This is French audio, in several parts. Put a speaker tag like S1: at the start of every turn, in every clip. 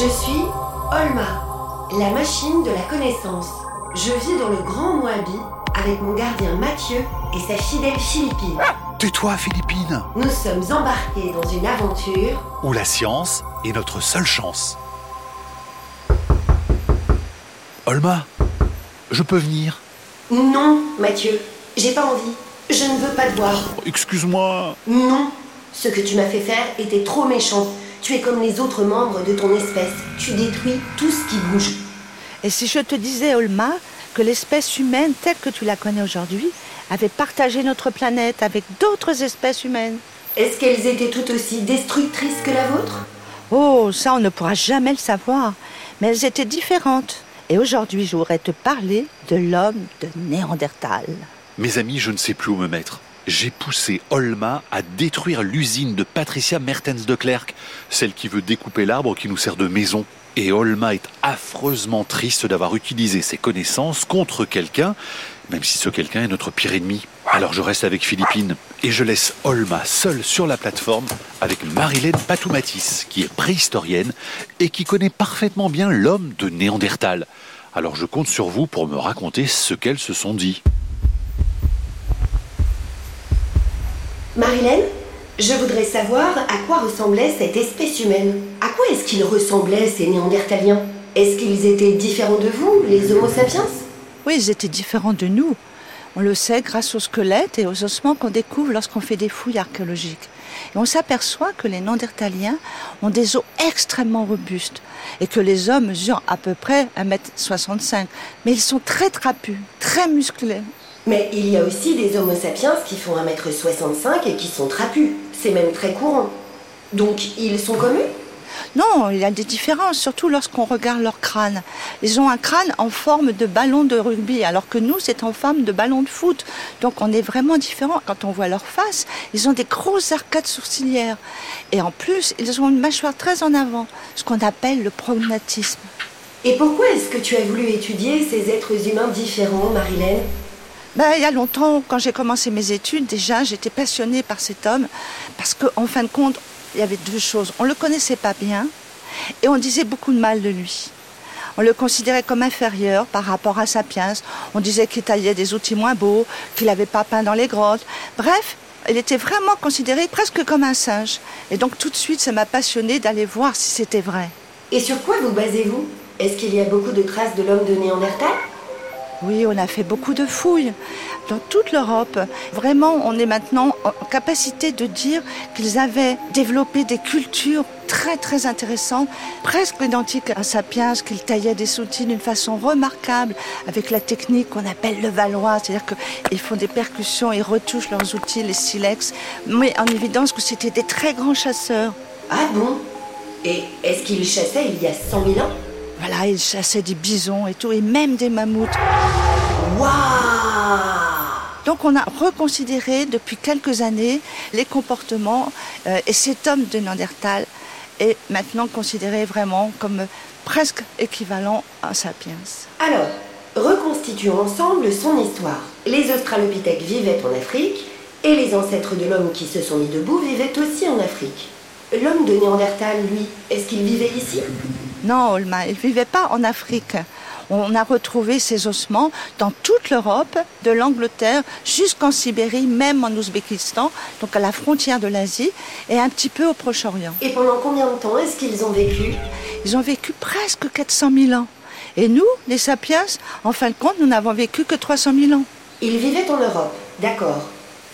S1: Je suis Olma, la machine de la connaissance. Je vis dans le Grand Moabi avec mon gardien Mathieu et sa fidèle Philippine.
S2: Tais-toi, Philippine
S1: Nous sommes embarqués dans une aventure
S2: Où la science est notre seule chance. Olma, je peux venir?
S1: Non, Mathieu, j'ai pas envie. Je ne veux pas te voir.
S2: Excuse-moi.
S1: Non, ce que tu m'as fait faire était trop méchant. Tu es comme les autres membres de ton espèce. Tu détruis tout ce qui bouge.
S3: Et si je te disais, Olma, que l'espèce humaine telle que tu la connais aujourd'hui avait partagé notre planète avec d'autres espèces humaines
S1: Est-ce qu'elles étaient tout aussi destructrices que la vôtre?
S3: Oh, ça on ne pourra jamais le savoir. Mais elles étaient différentes. Et aujourd'hui, je voudrais te parler de l'homme de Néandertal.
S2: Mes amis, je ne sais plus où me mettre. J'ai poussé Olma à détruire l'usine de Patricia Mertens de Klerk, celle qui veut découper l'arbre qui nous sert de maison. Et Olma est affreusement triste d'avoir utilisé ses connaissances contre quelqu'un, même si ce quelqu'un est notre pire ennemi. Alors je reste avec Philippine et je laisse Olma seule sur la plateforme avec Marilène Patoumatis, qui est préhistorienne et qui connaît parfaitement bien l'homme de Néandertal. Alors je compte sur vous pour me raconter ce qu'elles se sont dit.
S1: Marilène, je voudrais savoir à quoi ressemblait cette espèce humaine. À quoi est-ce qu'ils ressemblaient, ces Néandertaliens? Est-ce qu'ils étaient différents de vous, les Homo sapiens?
S3: Oui, ils étaient différents de nous. On le sait grâce aux squelettes et aux ossements qu'on découvre lorsqu'on fait des fouilles archéologiques. Et on s'aperçoit que les Néandertaliens ont des os extrêmement robustes et que les hommes mesurent à peu près 1m65. Mais ils sont très trapus, très musclés.
S1: Mais il y a aussi des Homo sapiens qui font 1m65 et qui sont trapus. C'est même très courant. Donc ils sont comme eux?
S3: Non, il y a des différences, surtout lorsqu'on regarde leur crâne. Ils ont un crâne en forme de ballon de rugby, alors que nous, c'est en forme de ballon de foot. Donc on est vraiment différents. Quand on voit leur face, ils ont des grosses arcades sourcilières. Et en plus, ils ont une mâchoire très en avant, ce qu'on appelle le prognatisme.
S1: Et pourquoi est-ce que tu as voulu étudier ces êtres humains différents, Marilène?
S3: Ben, il y a longtemps, quand j'ai commencé mes études, déjà, j'étais passionnée par cet homme, parce qu'en fin de compte, il y avait deux choses. On ne le connaissait pas bien, et on disait beaucoup de mal de lui. On le considérait comme inférieur par rapport à Sapiens. On disait qu'il taillait des outils moins beaux, qu'il n'avait pas peint dans les grottes. Bref, il était vraiment considéré presque comme un singe. Et donc tout de suite, ça m'a passionné d'aller voir si c'était vrai.
S1: Et sur quoi vous basez-vous? Est-ce qu'il y a beaucoup de traces de l'homme de Néandertal
S3: oui, on a fait beaucoup de fouilles dans toute l'Europe. Vraiment, on est maintenant en capacité de dire qu'ils avaient développé des cultures très très intéressantes, presque identiques à Sapiens, qu'ils taillaient des outils d'une façon remarquable avec la technique qu'on appelle le valois, c'est-à-dire qu'ils font des percussions, ils retouchent leurs outils, les silex, mais en évidence que c'était des très grands chasseurs.
S1: Ah bon? Et est-ce qu'ils chassaient il y a 100 000 ans?
S3: Voilà, ils chassaient des bisons et tout, et même des mammouths.
S1: Waouh
S3: Donc on a reconsidéré depuis quelques années les comportements euh, et cet homme de Néandertal est maintenant considéré vraiment comme presque équivalent à Sapiens.
S1: Alors, reconstituons ensemble son histoire. Les Australopithèques vivaient en Afrique et les ancêtres de l'homme qui se sont mis debout vivaient aussi en Afrique. L'homme de Néandertal, lui, est-ce qu'il vivait ici?
S3: Non, Olma, il ne vivait pas en Afrique. On a retrouvé ces ossements dans toute l'Europe, de l'Angleterre jusqu'en Sibérie, même en Ouzbékistan, donc à la frontière de l'Asie, et un petit peu au Proche-Orient.
S1: Et pendant combien de temps est-ce qu'ils ont vécu?
S3: Ils ont vécu presque 400 000 ans. Et nous, les sapiens, en fin de compte, nous n'avons vécu que 300 000 ans.
S1: Ils vivaient en Europe, d'accord.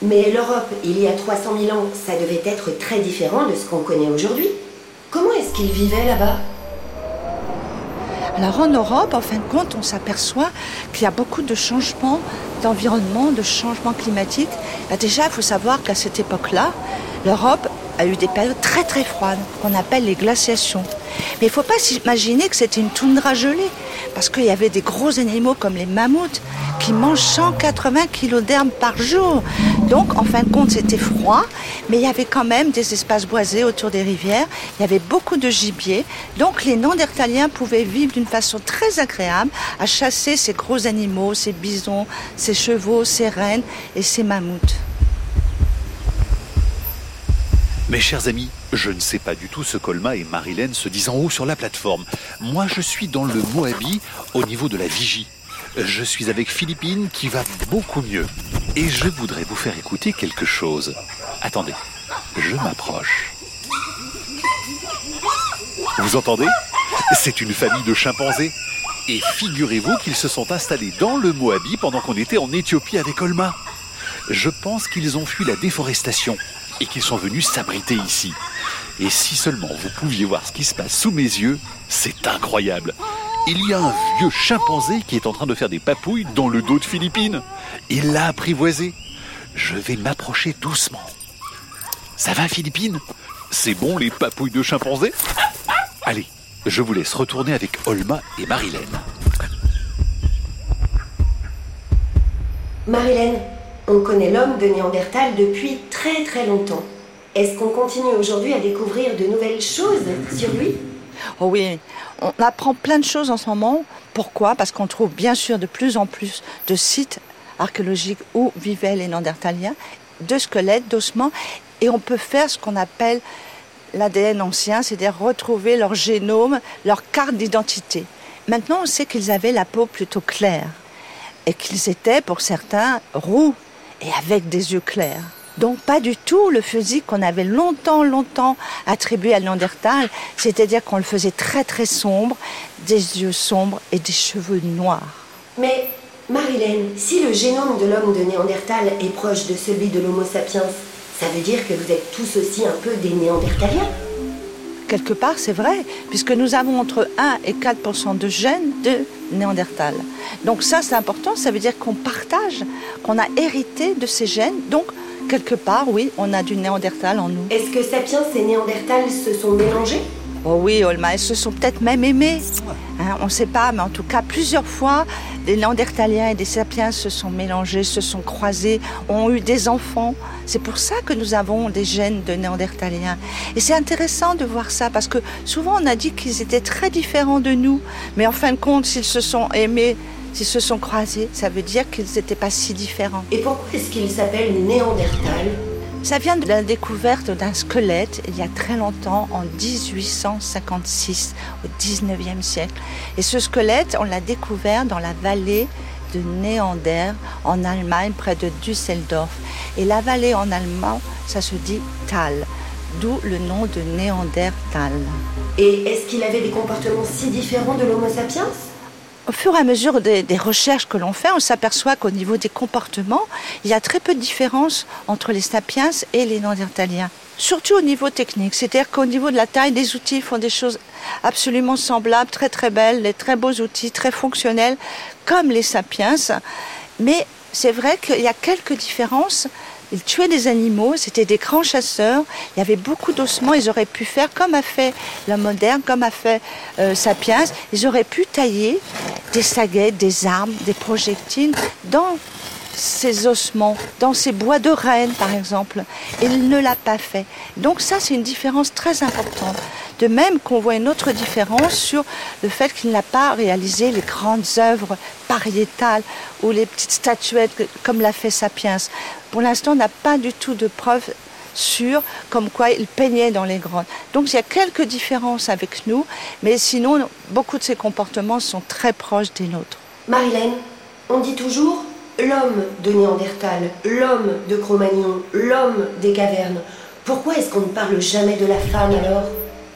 S1: Mais l'Europe, il y a 300 000 ans, ça devait être très différent de ce qu'on connaît aujourd'hui. Comment est-ce qu'ils vivaient là-bas?
S3: Alors en Europe, en fin de compte, on s'aperçoit qu'il y a beaucoup de changements d'environnement, de changements climatiques. Bah, déjà, il faut savoir qu'à cette époque-là, l'Europe a eu des périodes très très froides, qu'on appelle les glaciations. Mais il ne faut pas s'imaginer que c'était une toundra gelée, parce qu'il y avait des gros animaux comme les mammouths qui mangent 180 kilos d'herbe par jour. Donc, en fin de compte, c'était froid, mais il y avait quand même des espaces boisés autour des rivières. Il y avait beaucoup de gibier. Donc, les Néandertaliens pouvaient vivre d'une façon très agréable à chasser ces gros animaux, ces bisons, ces chevaux, ces rennes et ces mammouths.
S2: Mes chers amis, je ne sais pas du tout ce qu'Olma et Marilène se disent en haut sur la plateforme. Moi, je suis dans le Moabi, au niveau de la vigie. Je suis avec Philippine qui va beaucoup mieux. Et je voudrais vous faire écouter quelque chose. Attendez, je m'approche. Vous entendez? C'est une famille de chimpanzés. Et figurez-vous qu'ils se sont installés dans le Moabi pendant qu'on était en Éthiopie avec Olma. Je pense qu'ils ont fui la déforestation et qu'ils sont venus s'abriter ici. Et si seulement vous pouviez voir ce qui se passe sous mes yeux, c'est incroyable. Il y a un vieux chimpanzé qui est en train de faire des papouilles dans le dos de Philippine. Il l'a apprivoisé. Je vais m'approcher doucement. Ça va Philippine? C'est bon les papouilles de chimpanzé? Allez, je vous laisse retourner avec Olma et Marilène.
S1: Marilène, on connaît l'homme de Néandertal depuis très très longtemps. Est-ce qu'on continue aujourd'hui à découvrir de nouvelles choses sur lui?
S3: Oh oui, on apprend plein de choses en ce moment. Pourquoi? Parce qu'on trouve bien sûr de plus en plus de sites archéologiques où vivaient les Néandertaliens, de squelettes, d'ossements, et on peut faire ce qu'on appelle l'ADN ancien, c'est-à-dire retrouver leur génome, leur carte d'identité. Maintenant, on sait qu'ils avaient la peau plutôt claire et qu'ils étaient, pour certains, roux et avec des yeux clairs. Donc pas du tout le physique qu'on avait longtemps, longtemps attribué à Néandertal, c'est-à-dire qu'on le faisait très très sombre, des yeux sombres et des cheveux noirs.
S1: Mais Marilène, si le génome de l'homme de Néandertal est proche de celui de l'Homo sapiens, ça veut dire que vous êtes tous aussi un peu des Néandertaliens
S3: Quelque part, c'est vrai, puisque nous avons entre 1 et 4% de gènes de Néandertal. Donc ça, c'est important, ça veut dire qu'on partage, qu'on a hérité de ces gènes. Donc, quelque part, oui, on a du Néandertal en nous.
S1: Est-ce que Sapiens et Néandertal se sont mélangés?
S3: Oh oui, Olma, elles se sont peut-être même aimées. Hein, on ne sait pas, mais en tout cas, plusieurs fois, des Néandertaliens et des Sapiens se sont mélangés, se sont croisés, ont eu des enfants. C'est pour ça que nous avons des gènes de Néandertaliens. Et c'est intéressant de voir ça, parce que souvent on a dit qu'ils étaient très différents de nous. Mais en fin de compte, s'ils se sont aimés, s'ils se sont croisés, ça veut dire qu'ils n'étaient pas si différents.
S1: Et pourquoi est-ce qu'ils s'appellent Néandertal
S3: ça vient de la découverte d'un squelette il y a très longtemps, en 1856, au 19e siècle. Et ce squelette, on l'a découvert dans la vallée de Néander, en Allemagne, près de Düsseldorf. Et la vallée en allemand, ça se dit Tal, d'où le nom de Néandertal.
S1: Et est-ce qu'il avait des comportements si différents de l'Homo sapiens?
S3: Au fur et à mesure des, recherches que l'on fait, on s'aperçoit qu'au niveau des comportements, il y a très peu de différence entre les sapiens et les néandertaliens. Surtout au niveau technique, c'est-à-dire qu'au niveau de la taille des outils, ils font des choses absolument semblables, très très belles, des très beaux outils, très fonctionnels, comme les sapiens. Mais c'est vrai qu'il y a quelques différences ils tuaient des animaux, c'était des grands chasseurs, il y avait beaucoup d'ossements, ils auraient pu faire comme a fait l'homme moderne, comme a fait euh, Sapiens, ils auraient pu tailler des saguettes, des armes, des projectiles dans ces ossements, dans ces bois de rennes par exemple. Et il ne l'a pas fait. Donc ça, c'est une différence très importante. De même qu'on voit une autre différence sur le fait qu'il n'a pas réalisé les grandes œuvres pariétales ou les petites statuettes comme l'a fait Sapiens. Pour l'instant, on n'a pas du tout de preuves sûres comme quoi il peignait dans les grottes. Donc il y a quelques différences avec nous, mais sinon, beaucoup de ses comportements sont très proches des nôtres.
S1: Marilène, on dit toujours l'homme de Néandertal, l'homme de Cro-Magnon, l'homme des cavernes. Pourquoi est-ce qu'on ne parle jamais de la femme alors?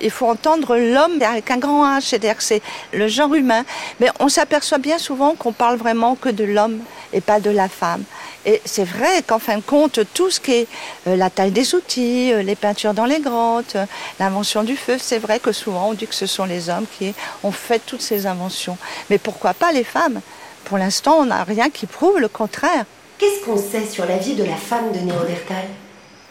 S3: Il faut entendre l'homme avec un grand H, c'est-à-dire que c'est le genre humain. Mais on s'aperçoit bien souvent qu'on parle vraiment que de l'homme et pas de la femme. Et c'est vrai qu'en fin de compte, tout ce qui est euh, la taille des outils, euh, les peintures dans les grottes, euh, l'invention du feu, c'est vrai que souvent on dit que ce sont les hommes qui ont fait toutes ces inventions. Mais pourquoi pas les femmes? Pour l'instant, on n'a rien qui prouve le contraire.
S1: Qu'est-ce qu'on sait sur la vie de la femme de Néandertal?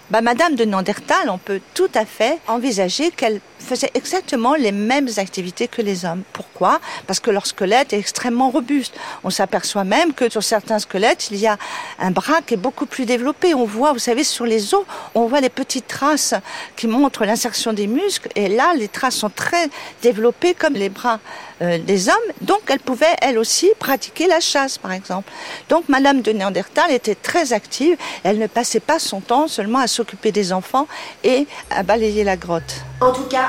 S3: Bah, Madame de Nandertal, on peut tout à fait envisager qu'elle faisait exactement les mêmes activités que les hommes. Pourquoi? Parce que leur squelette est extrêmement robuste. On s'aperçoit même que sur certains squelettes, il y a un bras qui est beaucoup plus développé. On voit, vous savez, sur les os, on voit des petites traces qui montrent l'insertion des muscles. Et là, les traces sont très développées comme les bras euh, des hommes. Donc, elle pouvait, elle aussi, pratiquer la chasse, par exemple. Donc, Madame de Néandertal était très active. Elle ne passait pas son temps seulement à s'occuper des enfants et à balayer la grotte.
S1: En tout cas,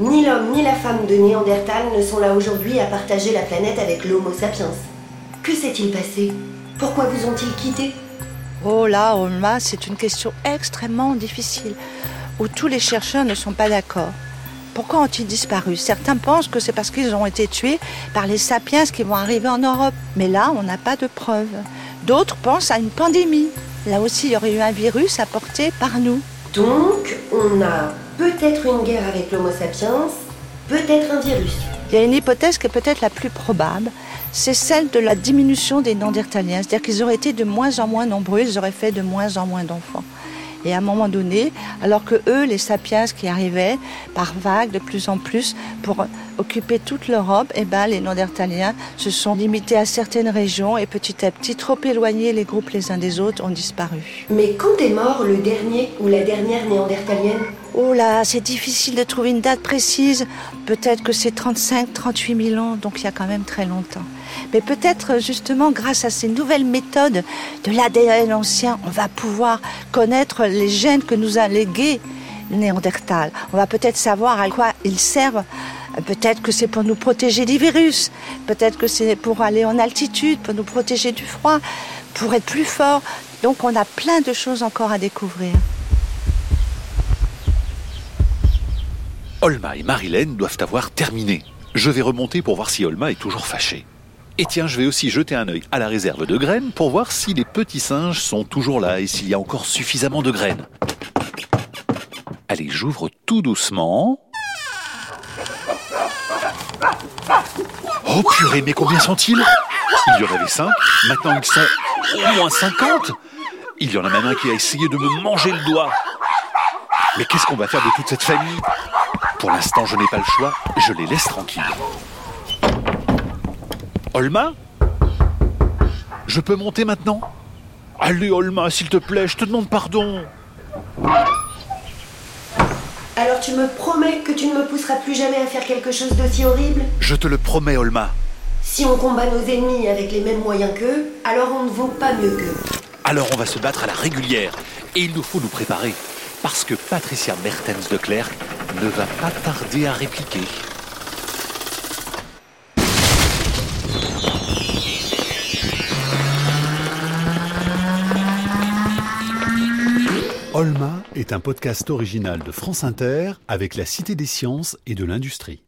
S1: ni l'homme ni la femme de Néandertal ne sont là aujourd'hui à partager la planète avec l'Homo sapiens. Que s'est-il passé? Pourquoi vous ont-ils quitté
S3: Oh là, Olma, c'est une question extrêmement difficile, où tous les chercheurs ne sont pas d'accord. Pourquoi ont-ils disparu? Certains pensent que c'est parce qu'ils ont été tués par les sapiens qui vont arriver en Europe. Mais là, on n'a pas de preuves. D'autres pensent à une pandémie. Là aussi, il y aurait eu un virus apporté par nous.
S1: Donc, on a peut-être une guerre avec l'Homo sapiens, peut-être un virus.
S3: Il y a une hypothèse qui est peut-être la plus probable, c'est celle de la diminution des Néandertaliens. C'est-à-dire qu'ils auraient été de moins en moins nombreux, ils auraient fait de moins en moins d'enfants. Et à un moment donné, alors que eux, les sapiens qui arrivaient par vagues de plus en plus pour occuper toute l'Europe, eh ben, les Néandertaliens se sont limités à certaines régions et petit à petit, trop éloignés les groupes les uns des autres, ont disparu.
S1: Mais quand est mort le dernier ou la dernière néandertalienne?
S3: Oh là, c'est difficile de trouver une date précise. Peut-être que c'est 35, 38 000 ans, donc il y a quand même très longtemps. Mais peut-être justement grâce à ces nouvelles méthodes de l'ADN ancien, on va pouvoir connaître les gènes que nous a légués Néandertal. On va peut-être savoir à quoi ils servent. Peut-être que c'est pour nous protéger des virus. Peut-être que c'est pour aller en altitude, pour nous protéger du froid, pour être plus fort. Donc on a plein de choses encore à découvrir.
S2: Olma et Marilène doivent avoir terminé. Je vais remonter pour voir si Olma est toujours fâchée. Et tiens, je vais aussi jeter un œil à la réserve de graines pour voir si les petits singes sont toujours là et s'il y a encore suffisamment de graines. Allez, j'ouvre tout doucement. Oh purée, mais combien sont-ils? Il y en avait cinq, maintenant ils sont au moins cinquante. Il y en a même un qui a essayé de me manger le doigt. Mais qu'est-ce qu'on va faire de toute cette famille? Pour l'instant, je n'ai pas le choix, je les laisse tranquilles. Olma? Je peux monter maintenant? Allez, Olma, s'il te plaît, je te demande pardon.
S1: Alors tu me promets que tu ne me pousseras plus jamais à faire quelque chose d'aussi horrible?
S2: Je te le promets, Olma.
S1: Si on combat nos ennemis avec les mêmes moyens qu'eux, alors on ne vaut pas mieux qu'eux.
S2: Alors on va se battre à la régulière. Et il nous faut nous préparer. Parce que Patricia Mertens de Clerc ne va pas tarder à répliquer.
S4: Olma est un podcast original de France Inter avec la Cité des sciences et de l'industrie.